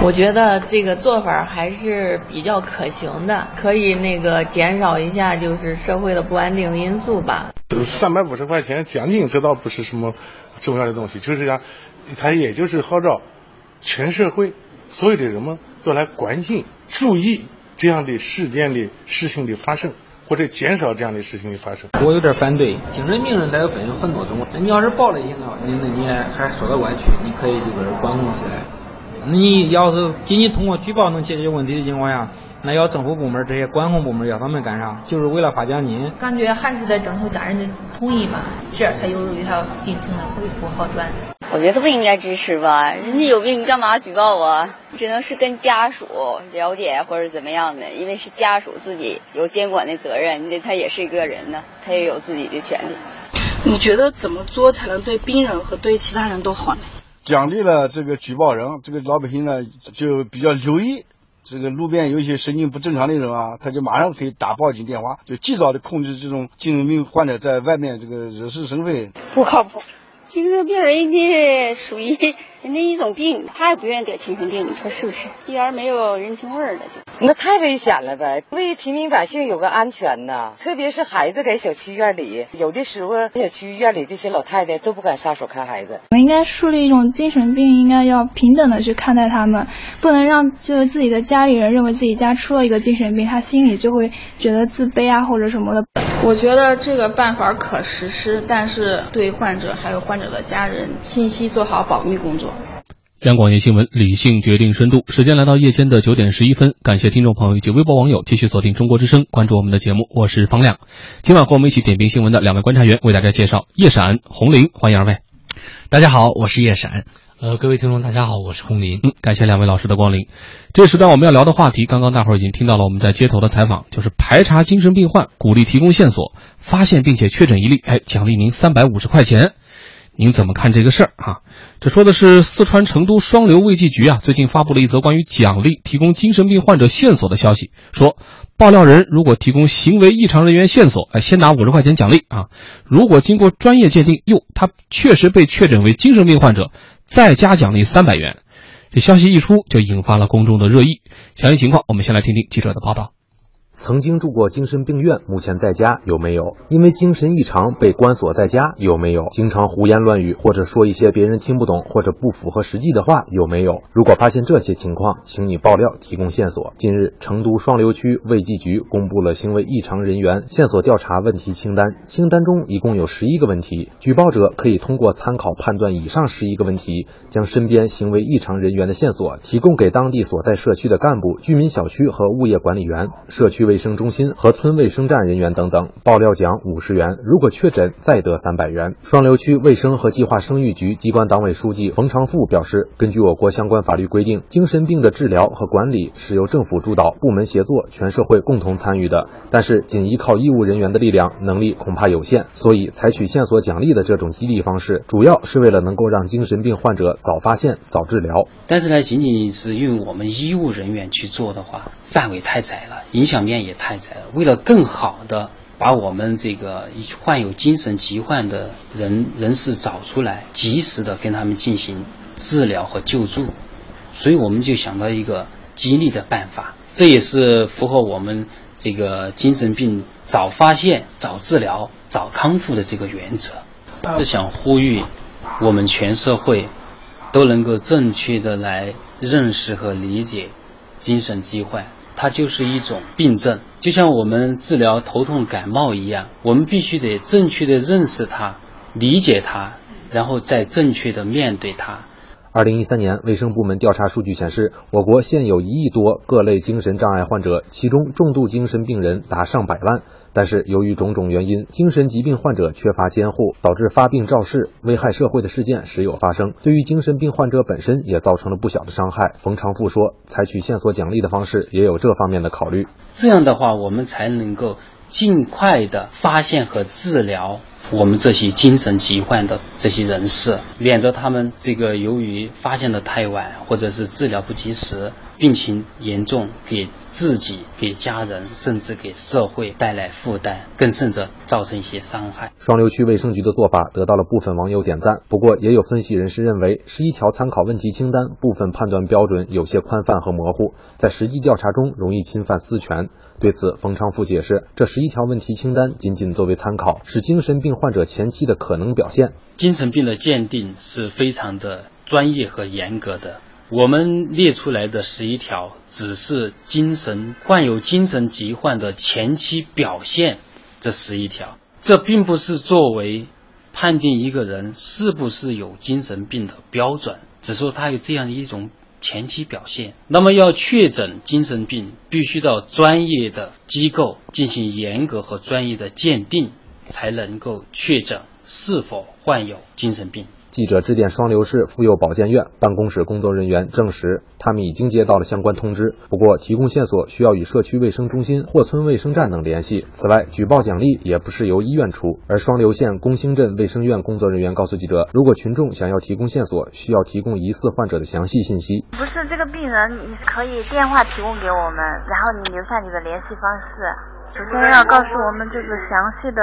我觉得这个做法还是比较可行的，可以那个减少一下就是社会的不安定因素吧。三百五十块钱奖金，这倒不是什么重要的东西，就是讲，它也就是号召全社会所有的人们都来关心、注意这样的事件的事情的发生。或者减少这样的事情的发生。我有点反对，精神病人他有分有很多种。那你要是报了警的话，那那你还说得过去，你可以就是管控起来。你要是仅仅通过举报能解决问题的情况下，那要政府部门这些管控部门要他们干啥？就是为了发奖金？感觉还是得征求家人的同意吧，这样才有助于他病情的恢复好转。我觉得不应该支持吧，人家有病你干嘛举报啊？只能是跟家属了解或者怎么样的，因为是家属自己有监管的责任，你得他也是一个人呢，他也有自己的权利。你觉得怎么做才能对病人和对其他人都好呢？奖励了这个举报人，这个老百姓呢就比较留意，这个路边有一些神经不正常的人啊，他就马上可以打报警电话，就及早的控制这种精神病患者在外面这个惹是生非。不靠谱。精神病人家属于种病，他也不愿意得精神病，你说是不是？一点没有人情味儿了就。那太危险了呗！为平民百姓有个安全呐，特别是孩子在小区院里，有的时候小区院里这些老太太都不敢撒手看孩子。我们应该树立一种精神病应该要平等的去看待他们，不能让就是自己的家里人认为自己家出了一个精神病，他心里就会觉得自卑啊或者什么的。我觉得这个办法可实施，但是对患者还有患者的家人信息做好保密工作。央广夜新闻，理性决定深度。时间来到夜间的九点十一分，感谢听众朋友以及微博网友继续锁定中国之声，关注我们的节目。我是方亮，今晚和我们一起点评新闻的两位观察员为大家介绍叶闪、红林，欢迎二位。大家好，我是叶闪。呃，各位听众，大家好，我是红林。嗯，感谢两位老师的光临。这时段我们要聊的话题，刚刚大伙儿已经听到了，我们在街头的采访，就是排查精神病患，鼓励提供线索，发现并且确诊一例，哎，奖励您三百五十块钱。您怎么看这个事儿啊？这说的是四川成都双流卫计局啊，最近发布了一则关于奖励提供精神病患者线索的消息，说爆料人如果提供行为异常人员线索，哎，先拿五十块钱奖励啊。如果经过专业鉴定，哟，他确实被确诊为精神病患者，再加奖励三百元。这消息一出，就引发了公众的热议。详细情况，我们先来听听记者的报道。曾经住过精神病院，目前在家有没有？因为精神异常被关锁在家有没有？经常胡言乱语或者说一些别人听不懂或者不符合实际的话有没有？如果发现这些情况，请你爆料提供线索。近日，成都双流区卫计局公布了行为异常人员线索调查问题清单，清单中一共有十一个问题，举报者可以通过参考判断以上十一个问题，将身边行为异常人员的线索提供给当地所在社区的干部、居民小区和物业管理员、社区。卫生中心和村卫生站人员等等，爆料奖五十元，如果确诊再得三百元。双流区卫生和计划生育局机关党委书记冯长富表示，根据我国相关法律规定，精神病的治疗和管理是由政府主导、部门协作、全社会共同参与的。但是，仅依靠医务人员的力量，能力恐怕有限，所以采取线索奖励的这种激励方式，主要是为了能够让精神病患者早发现、早治疗。但是呢，仅仅是用我们医务人员去做的话，范围太窄了，影响面。也太窄了。为了更好的把我们这个患有精神疾患的人人士找出来，及时的跟他们进行治疗和救助，所以我们就想到一个激励的办法。这也是符合我们这个精神病早发现、早治疗、早康复的这个原则。是想呼吁我们全社会都能够正确的来认识和理解精神疾患。它就是一种病症，就像我们治疗头痛感冒一样，我们必须得正确的认识它，理解它，然后再正确的面对它。二零一三年，卫生部门调查数据显示，我国现有一亿多各类精神障碍患者，其中重度精神病人达上百万。但是，由于种种原因，精神疾病患者缺乏监护，导致发病肇事、危害社会的事件时有发生，对于精神病患者本身也造成了不小的伤害。冯长富说，采取线索奖励的方式也有这方面的考虑。这样的话，我们才能够尽快的发现和治疗我们这些精神疾患的这些人士，免得他们这个由于发现的太晚，或者是治疗不及时，病情严重，给自己、给家人，甚至给社会带来负担，更甚者造成一些伤害。双流区卫生局的做法得到了部分网友点赞，不过也有分析人士认为，十一条参考问题清单部分判断标准有些宽泛和模糊，在实际调查中容易侵犯私权。对此，冯昌富解释，这十一条问题清单仅仅作为参考，是精神病患者前期的可能表现。精神病的鉴定是非常的专业和严格的。我们列出来的十一条，只是精神患有精神疾患的前期表现，这十一条，这并不是作为判定一个人是不是有精神病的标准，只说他有这样一种前期表现。那么要确诊精神病，必须到专业的机构进行严格和专业的鉴定，才能够确诊是否患有精神病。记者致电双流市妇幼保健院办公室工作人员，证实他们已经接到了相关通知。不过，提供线索需要与社区卫生中心或村卫生站等联系。此外，举报奖励也不是由医院出。而双流县公兴镇卫生院工作人员告诉记者，如果群众想要提供线索，需要提供疑似患者的详细信息。不是这个病人，你可以电话提供给我们，然后你留下你的联系方式。首先要告诉我们就是详细的，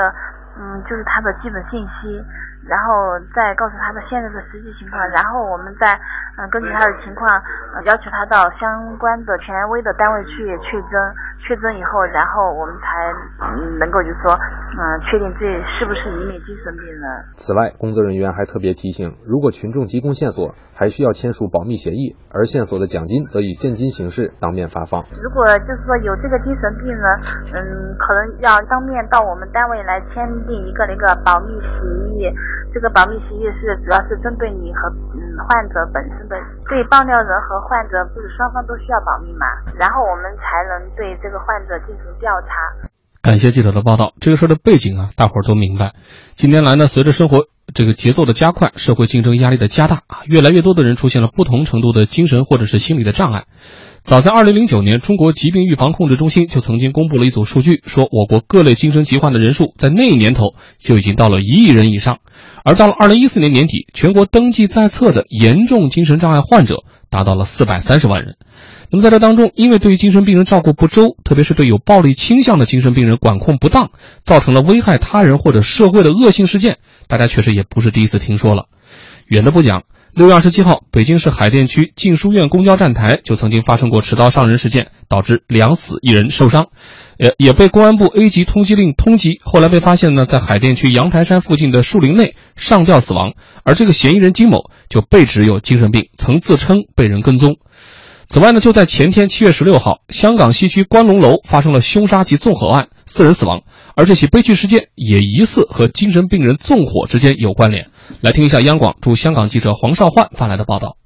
嗯，就是他的基本信息。然后再告诉他的现在的实际情况，然后我们再嗯根据他的情况，要求他到相关的权威的单位去确诊。确诊以后，然后我们才能够就是说，嗯，确定自己是不是一名精神病人。此外，工作人员还特别提醒，如果群众提供线索，还需要签署保密协议，而线索的奖金则以现金形式当面发放。如果就是说有这个精神病人，嗯，可能要当面到我们单位来签订一个那个保密协议。这个保密协议是主要是针对你和嗯患者本身的，对爆料人和患者不是双方都需要保密嘛？然后我们才能对这个患者进行调查。感谢记者的报道。这个事儿的背景啊，大伙儿都明白。近年来呢，随着生活这个节奏的加快，社会竞争压力的加大啊，越来越多的人出现了不同程度的精神或者是心理的障碍。早在二零零九年，中国疾病预防控制中心就曾经公布了一组数据，说我国各类精神疾患的人数在那一年头就已经到了一亿人以上。而到了二零一四年年底，全国登记在册的严重精神障碍患者达到了四百三十万人。那么在这当中，因为对于精神病人照顾不周，特别是对有暴力倾向的精神病人管控不当，造成了危害他人或者社会的恶性事件，大家确实也不是第一次听说了。远的不讲。六月二十七号，北京市海淀区静书院公交站台就曾经发生过持刀伤人事件，导致两死一人受伤，也也被公安部 A 级通缉令通缉。后来被发现呢，在海淀区阳台山附近的树林内上吊死亡。而这个嫌疑人金某就被指有精神病，曾自称被人跟踪。此外呢，就在前天七月十六号，香港西区观龙楼发生了凶杀及纵火案，四人死亡。而这起悲剧事件也疑似和精神病人纵火之间有关联。来听一下央广驻香港记者黄少焕发来的报道。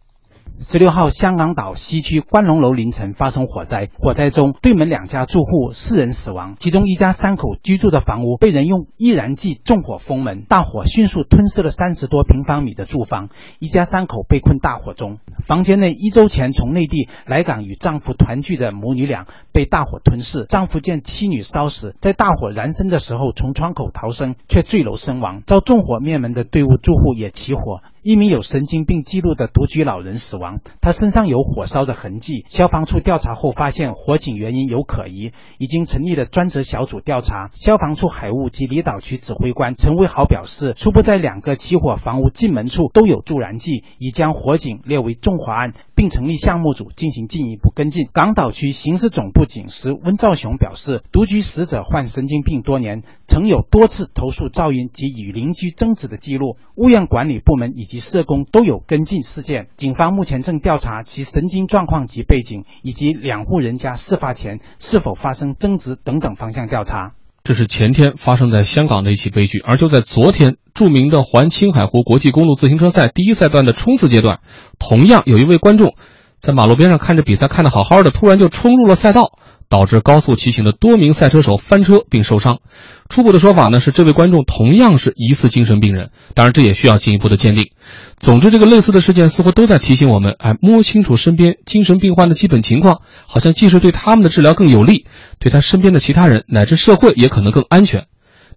十六号，香港岛西区观龙楼凌晨发生火灾，火灾中对门两家住户四人死亡，其中一家三口居住的房屋被人用易燃剂纵火封门，大火迅速吞噬了三十多平方米的住房，一家三口被困大火中。房间内一周前从内地来港与丈夫团聚的母女俩被大火吞噬，丈夫见妻女烧死，在大火燃身的时候从窗口逃生，却坠楼身亡。遭纵火灭门的队伍住户也起火。一名有神经病记录的独居老人死亡，他身上有火烧的痕迹。消防处调查后发现火警原因有可疑，已经成立了专责小组调查。消防处海务及离岛区指挥官陈威豪表示，初步在两个起火房屋进门处都有助燃剂，已将火警列为纵火案，并成立项目组进行进一步跟进。港岛区刑事总部警司温兆雄表示，独居死者患神经病多年，曾有多次投诉噪音及与邻居争执的记录，物业管理部门已。及社工都有跟进事件，警方目前正调查其神经状况及背景，以及两户人家事发前是否发生争执等等方向调查。这是前天发生在香港的一起悲剧，而就在昨天，著名的环青海湖国际公路自行车赛第一赛段的冲刺阶段，同样有一位观众在马路边上看着比赛看得好好的，突然就冲入了赛道。导致高速骑行的多名赛车手翻车并受伤。初步的说法呢是，这位观众同样是疑似精神病人，当然这也需要进一步的鉴定。总之，这个类似的事件似乎都在提醒我们：哎，摸清楚身边精神病患的基本情况，好像既是对他们的治疗更有利，对他身边的其他人乃至社会也可能更安全。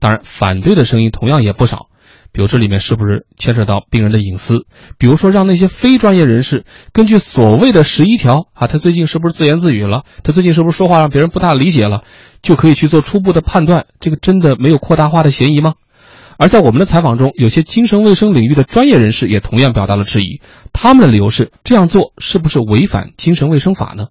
当然，反对的声音同样也不少。比如这里面是不是牵扯到病人的隐私？比如说让那些非专业人士根据所谓的十一条啊，他最近是不是自言自语了？他最近是不是说话让别人不大理解了？就可以去做初步的判断，这个真的没有扩大化的嫌疑吗？而在我们的采访中，有些精神卫生领域的专业人士也同样表达了质疑，他们的理由是这样做是不是违反精神卫生法呢？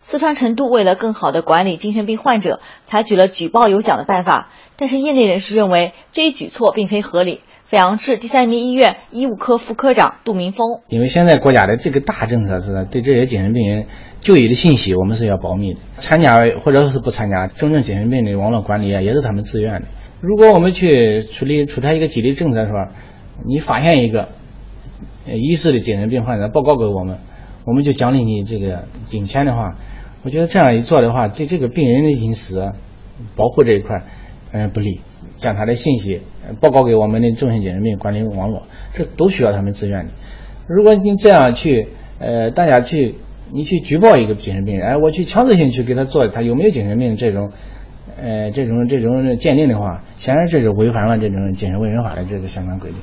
四川成都为了更好的管理精神病患者，采取了举报有奖的办法。但是业内人士认为这一举措并非合理。阜阳市第三人民医院医务科副科长杜明峰：因为现在国家的这个大政策是对这些精神病人就医的信息，我们是要保密的。参加或者是不参加重症精神病的网络管理啊，也是他们自愿的。如果我们去处理出台一个激励政策，是吧？你发现一个疑似的精神病患者报告给我们，我们就奖励你这个金钱的话。我觉得这样一做的话，对这个病人的隐私保护这一块，嗯，不利。将他的信息报告给我们的重型精神病管理网络，这都需要他们自愿的。如果你这样去，呃，大家去，你去举报一个精神病人，哎，我去强制性去给他做他有没有精神病这种，呃，这种这种鉴定的话，显然这是违反了这种精神卫生法的这个相关规定。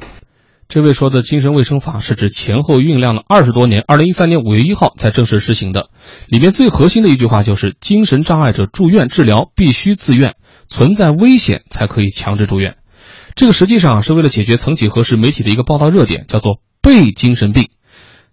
这位说的精神卫生法是指前后酝酿了二十多年，二零一三年五月一号才正式实行的。里面最核心的一句话就是：精神障碍者住院治疗必须自愿，存在危险才可以强制住院。这个实际上是为了解决曾几何时媒体的一个报道热点，叫做“被精神病”。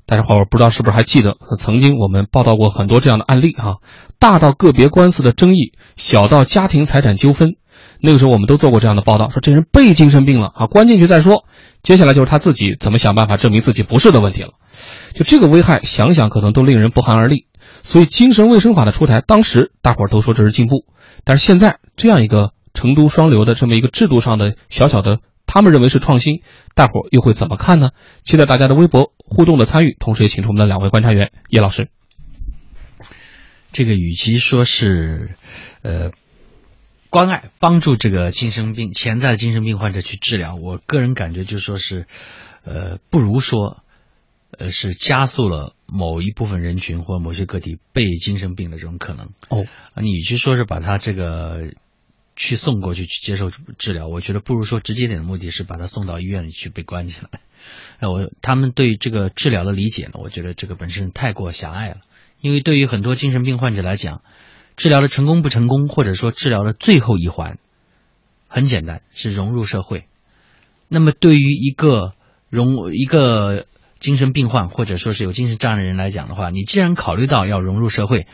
大家伙不知道是不是还记得，曾经我们报道过很多这样的案例哈，大到个别官司的争议，小到家庭财产纠纷。那个时候我们都做过这样的报道，说这人被精神病了啊，关进去再说。接下来就是他自己怎么想办法证明自己不是的问题了。就这个危害，想想可能都令人不寒而栗。所以精神卫生法的出台，当时大伙儿都说这是进步，但是现在这样一个成都双流的这么一个制度上的小小的，他们认为是创新，大伙儿又会怎么看呢？期待大家的微博互动的参与，同时也请出我们的两位观察员叶老师。这个与其说是，呃。关爱帮助这个精神病潜在的精神病患者去治疗，我个人感觉就说是，呃，不如说，呃，是加速了某一部分人群或某些个体被精神病的这种可能。哦，你去说是把他这个去送过去去接受治疗，我觉得不如说直接点的目的是把他送到医院里去被关起来。那我他们对这个治疗的理解呢，我觉得这个本身太过狭隘了，因为对于很多精神病患者来讲。治疗的成功不成功，或者说治疗的最后一环，很简单，是融入社会。那么，对于一个融一个精神病患，或者说是有精神障碍的人来讲的话，你既然考虑到要融入社会，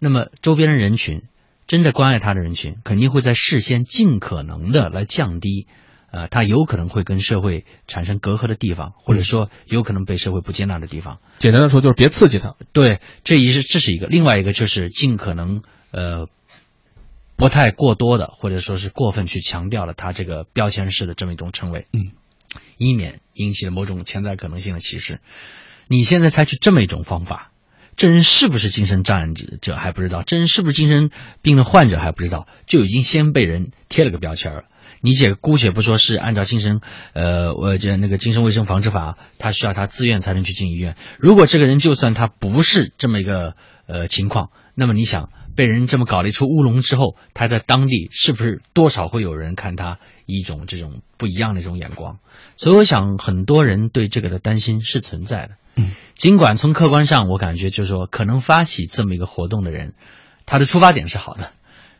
那么周边的人群，真的关爱他的人群，肯定会在事先尽可能的来降低。呃，他有可能会跟社会产生隔阂的地方，或者说有可能被社会不接纳的地方。简单的说，就是别刺激他。对，这一是这是一个，另外一个就是尽可能呃不太过多的，或者说是过分去强调了他这个标签式的这么一种称谓，嗯，以免引起了某种潜在可能性的歧视。你现在采取这么一种方法，这人是不是精神障碍者还不知道，这人是不是精神病的患者还不知道，就已经先被人贴了个标签了。你且姑且不说是按照精神，呃，我这那个精神卫生防治法，他需要他自愿才能去进医院。如果这个人就算他不是这么一个呃情况，那么你想被人这么搞了一出乌龙之后，他在当地是不是多少会有人看他一种这种不一样的一种眼光？所以我想很多人对这个的担心是存在的。嗯，尽管从客观上我感觉就是说，可能发起这么一个活动的人，他的出发点是好的。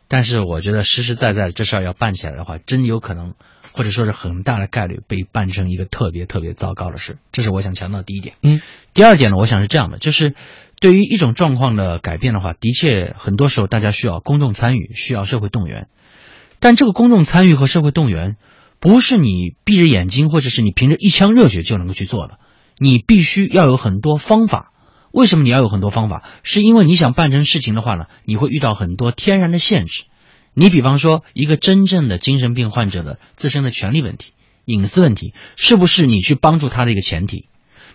但是我觉得实实在在这事儿要办起来的话，真有可能，或者说是很大的概率被办成一个特别特别糟糕的事。这是我想强调的第一点。嗯，第二点呢，我想是这样的，就是对于一种状况的改变的话，的确很多时候大家需要公众参与，需要社会动员。但这个公众参与和社会动员，不是你闭着眼睛或者是你凭着一腔热血就能够去做的，你必须要有很多方法。为什么你要有很多方法？是因为你想办成事情的话呢，你会遇到很多天然的限制。你比方说，一个真正的精神病患者的自身的权利问题、隐私问题，是不是你去帮助他的一个前提？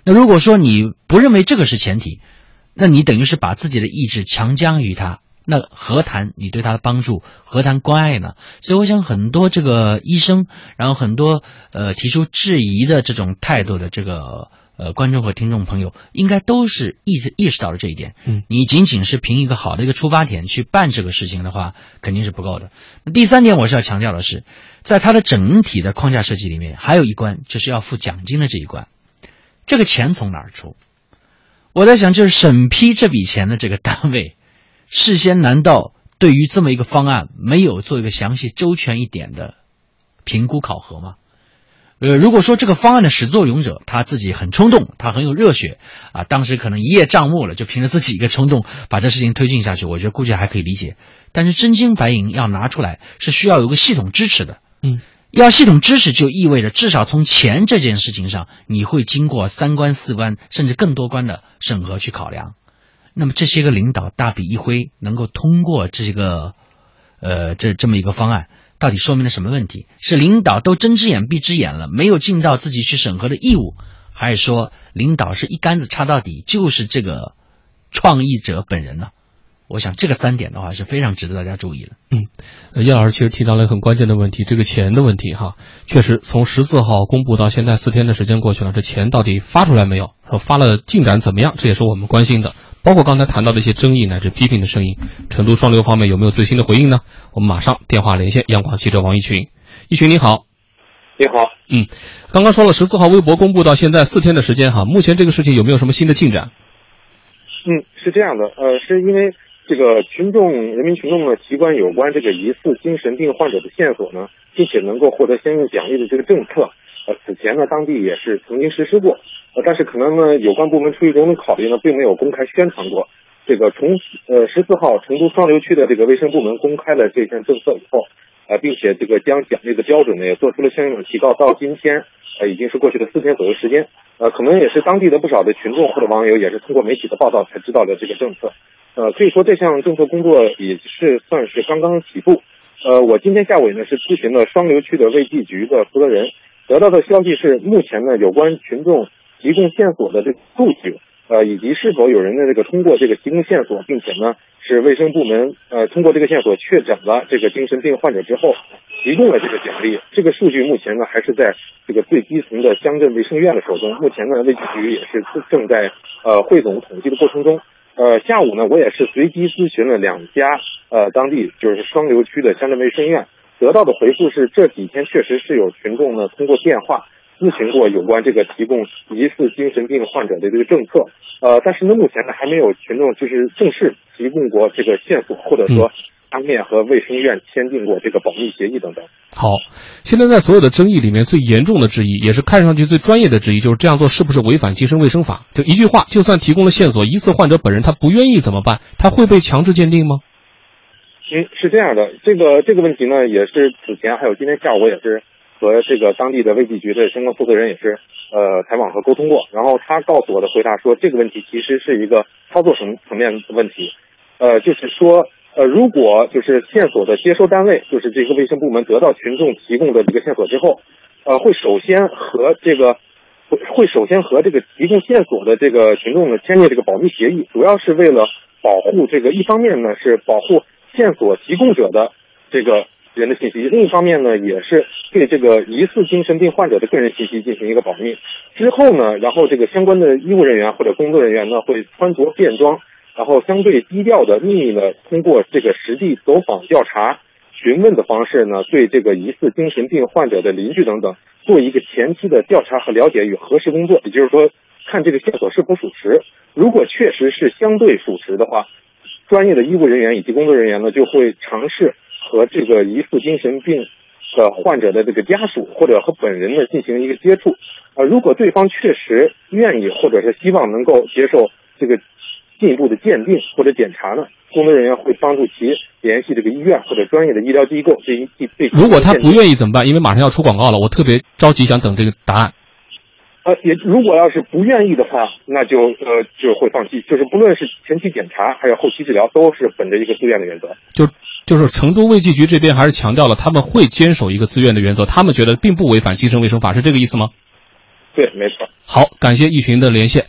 那如果说你不认为这个是前提，那你等于是把自己的意志强加于他，那何谈你对他的帮助，何谈关爱呢？所以，我想很多这个医生，然后很多呃提出质疑的这种态度的这个。呃，观众和听众朋友应该都是意识意识到了这一点。嗯，你仅仅是凭一个好的一个出发点去办这个事情的话，肯定是不够的。那第三点，我是要强调的是，在它的整体的框架设计里面，还有一关就是要付奖金的这一关。这个钱从哪儿出？我在想，就是审批这笔钱的这个单位，事先难道对于这么一个方案没有做一个详细周全一点的评估考核吗？呃，如果说这个方案的始作俑者他自己很冲动，他很有热血啊，当时可能一叶障目了，就凭着自己一个冲动把这事情推进下去，我觉得估计还可以理解。但是真金白银要拿出来，是需要有个系统支持的。嗯，要系统支持就意味着至少从钱这件事情上，你会经过三关四关甚至更多关的审核去考量。那么这些个领导大笔一挥，能够通过这个，呃，这这么一个方案。到底说明了什么问题？是领导都睁只眼闭只眼了，没有尽到自己去审核的义务，还是说领导是一竿子插到底，就是这个创意者本人呢？我想这个三点的话是非常值得大家注意的。嗯，叶老师其实提到了很关键的问题，这个钱的问题哈，确实从十四号公布到现在四天的时间过去了，这钱到底发出来没有？说发了进展怎么样？这也是我们关心的。包括刚才谈到的一些争议乃至批评的声音，成都双流方面有没有最新的回应呢？我们马上电话连线央广记者王一群。一群你好，你好，嗯，刚刚说了十四号微博公布到现在四天的时间哈，目前这个事情有没有什么新的进展？嗯，是这样的，呃，是因为这个群众、人民群众呢，提关有关这个疑似精神病患者的线索呢，并且能够获得相应奖励的这个政策，呃，此前呢，当地也是曾经实施过。呃，但是可能呢，有关部门出于种种考虑呢，并没有公开宣传过。这个从呃十四号成都双流区的这个卫生部门公开了这项政策以后，呃，并且这个将奖励的标准呢也做出了相应的提高。到今天，呃，已经是过去的四天左右时间。呃，可能也是当地的不少的群众或者网友也是通过媒体的报道才知道的这个政策。呃，可以说这项政策工作也是算是刚刚起步。呃，我今天下午呢是咨询了双流区的卫计局的负责人，得到的消息是，目前呢有关群众。提供线索的这个数据，呃，以及是否有人的这个通过这个提供线索，并且呢是卫生部门呃通过这个线索确诊了这个精神病患者之后，提供了这个奖励。这个数据目前呢还是在这个最基层的乡镇卫生院的手中。目前呢卫计局也是正在呃汇总统计的过程中。呃，下午呢我也是随机咨询了两家呃当地就是双流区的乡镇卫生院，得到的回复是这几天确实是有群众呢通过电话。咨询过有关这个提供疑似精神病患者的这个政策，呃，但是呢，目前呢还没有群众就是正式提供过这个线索，或者说当面和卫生院签订过这个保密协议等等。好，现在在所有的争议里面最严重的质疑，也是看上去最专业的质疑，就是这样做是不是违反精神卫生法？就一句话，就算提供了线索，疑似患者本人他不愿意怎么办？他会被强制鉴定吗？嗯，是这样的，这个这个问题呢，也是此前还有今天下午我也是。和这个当地的卫计局的相关负责人也是呃采访和沟通过，然后他告诉我的回答说，这个问题其实是一个操作层层面的问题，呃，就是说呃，如果就是线索的接收单位，就是这个卫生部门得到群众提供的这个线索之后，呃，会首先和这个会会首先和这个提供线索的这个群众呢签订这个保密协议，主要是为了保护这个一方面呢是保护线索提供者的这个。人的信息，另一方面呢，也是对这个疑似精神病患者的个人信息进行一个保密。之后呢，然后这个相关的医务人员或者工作人员呢，会穿着便装，然后相对低调的秘密呢通过这个实地走访调查、询问的方式呢，对这个疑似精神病患者的邻居等等做一个前期的调查和了解与核实工作。也就是说，看这个线索是否属实。如果确实是相对属实的话，专业的医务人员以及工作人员呢，就会尝试。和这个疑似精神病的患者的这个家属或者和本人呢进行一个接触，呃，如果对方确实愿意或者是希望能够接受这个进一步的鉴定或者检查呢，工作人员会帮助其联系这个医院或者专业的医疗机构进行对。如果他不愿意怎么办？因为马上要出广告了，我特别着急想等这个答案。呃，也如果要是不愿意的话，那就呃就会放弃。就是不论是前期检查还有后期治疗，都是本着一个自愿的原则。就就是成都卫计局这边还是强调了他们会坚守一个自愿的原则，他们觉得并不违反精神卫生法，是这个意思吗？对，没错。好，感谢一群的连线。